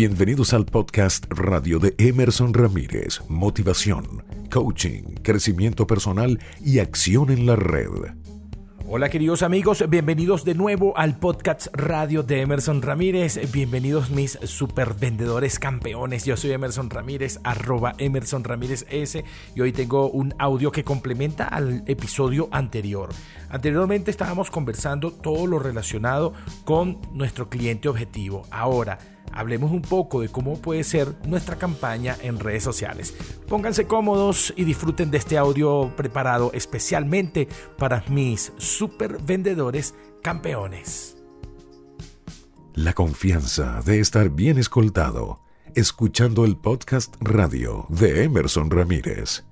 Bienvenidos al podcast radio de Emerson Ramírez, motivación, coaching, crecimiento personal y acción en la red. Hola queridos amigos, bienvenidos de nuevo al podcast radio de Emerson Ramírez. Bienvenidos mis super vendedores campeones. Yo soy Emerson Ramírez, arroba Emerson Ramírez S. Y hoy tengo un audio que complementa al episodio anterior. Anteriormente estábamos conversando todo lo relacionado con nuestro cliente objetivo. Ahora, hablemos un poco de cómo puede ser nuestra campaña en redes sociales. Pónganse cómodos y disfruten de este audio preparado especialmente para mis super vendedores campeones. La confianza de estar bien escoltado, escuchando el podcast radio de Emerson Ramírez.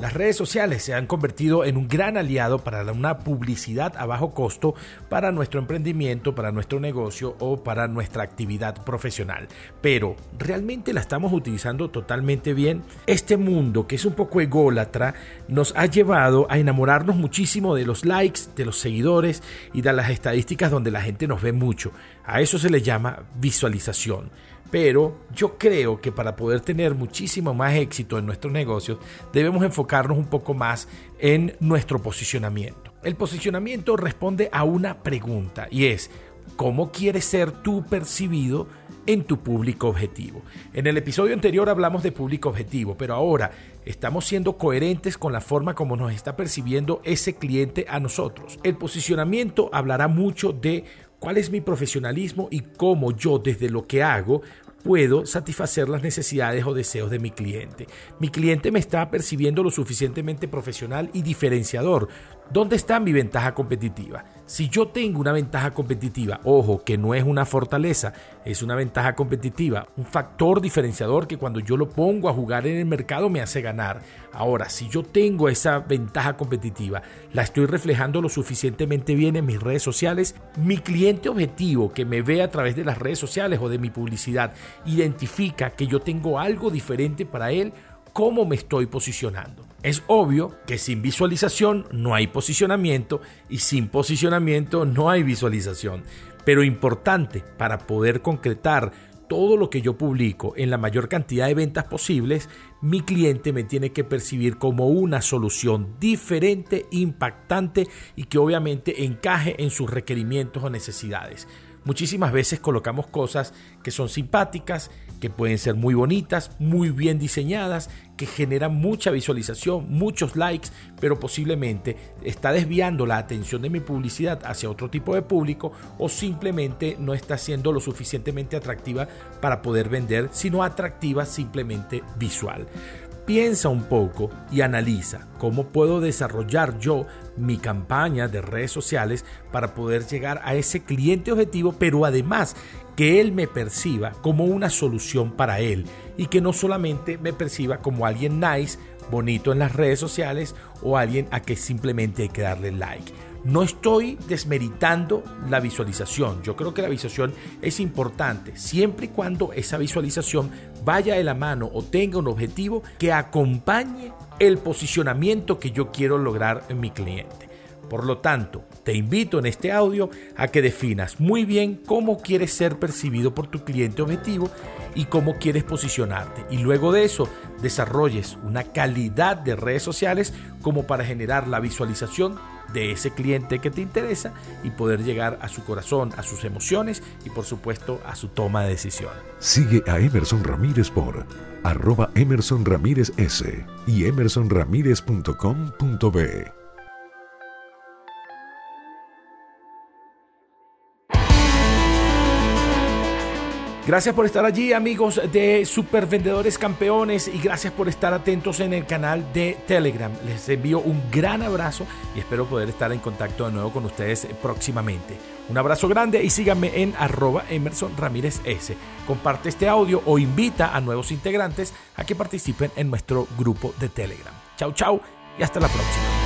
Las redes sociales se han convertido en un gran aliado para una publicidad a bajo costo para nuestro emprendimiento, para nuestro negocio o para nuestra actividad profesional. Pero, ¿realmente la estamos utilizando totalmente bien? Este mundo, que es un poco ególatra, nos ha llevado a enamorarnos muchísimo de los likes, de los seguidores y de las estadísticas donde la gente nos ve mucho. A eso se le llama visualización. Pero yo creo que para poder tener muchísimo más éxito en nuestros negocios, debemos enfocarnos un poco más en nuestro posicionamiento. El posicionamiento responde a una pregunta y es, ¿cómo quieres ser tú percibido en tu público objetivo? En el episodio anterior hablamos de público objetivo, pero ahora estamos siendo coherentes con la forma como nos está percibiendo ese cliente a nosotros. El posicionamiento hablará mucho de cuál es mi profesionalismo y cómo yo desde lo que hago puedo satisfacer las necesidades o deseos de mi cliente. Mi cliente me está percibiendo lo suficientemente profesional y diferenciador. ¿Dónde está mi ventaja competitiva? Si yo tengo una ventaja competitiva, ojo, que no es una fortaleza, es una ventaja competitiva, un factor diferenciador que cuando yo lo pongo a jugar en el mercado me hace ganar. Ahora, si yo tengo esa ventaja competitiva, la estoy reflejando lo suficientemente bien en mis redes sociales, mi cliente objetivo que me ve a través de las redes sociales o de mi publicidad identifica que yo tengo algo diferente para él, cómo me estoy posicionando. Es obvio que sin visualización no hay posicionamiento y sin posicionamiento no hay visualización. Pero importante para poder concretar todo lo que yo publico en la mayor cantidad de ventas posibles, mi cliente me tiene que percibir como una solución diferente, impactante y que obviamente encaje en sus requerimientos o necesidades. Muchísimas veces colocamos cosas que son simpáticas, que pueden ser muy bonitas, muy bien diseñadas, que generan mucha visualización, muchos likes, pero posiblemente está desviando la atención de mi publicidad hacia otro tipo de público o simplemente no está siendo lo suficientemente atractiva para poder vender, sino atractiva simplemente visual. Piensa un poco y analiza cómo puedo desarrollar yo mi campaña de redes sociales para poder llegar a ese cliente objetivo, pero además que él me perciba como una solución para él y que no solamente me perciba como alguien nice, bonito en las redes sociales o alguien a que simplemente hay que darle like. No estoy desmeritando la visualización. Yo creo que la visualización es importante siempre y cuando esa visualización vaya de la mano o tenga un objetivo que acompañe el posicionamiento que yo quiero lograr en mi cliente. Por lo tanto, te invito en este audio a que definas muy bien cómo quieres ser percibido por tu cliente objetivo y cómo quieres posicionarte. Y luego de eso, desarrolles una calidad de redes sociales como para generar la visualización de ese cliente que te interesa y poder llegar a su corazón, a sus emociones y por supuesto a su toma de decisión. Sigue a Emerson Ramírez por arroba Emerson y emersonramírez.com.be. Gracias por estar allí, amigos de Super Vendedores Campeones, y gracias por estar atentos en el canal de Telegram. Les envío un gran abrazo y espero poder estar en contacto de nuevo con ustedes próximamente. Un abrazo grande y síganme en arroba Emerson Ramírez S. Comparte este audio o invita a nuevos integrantes a que participen en nuestro grupo de Telegram. Chau, chau y hasta la próxima.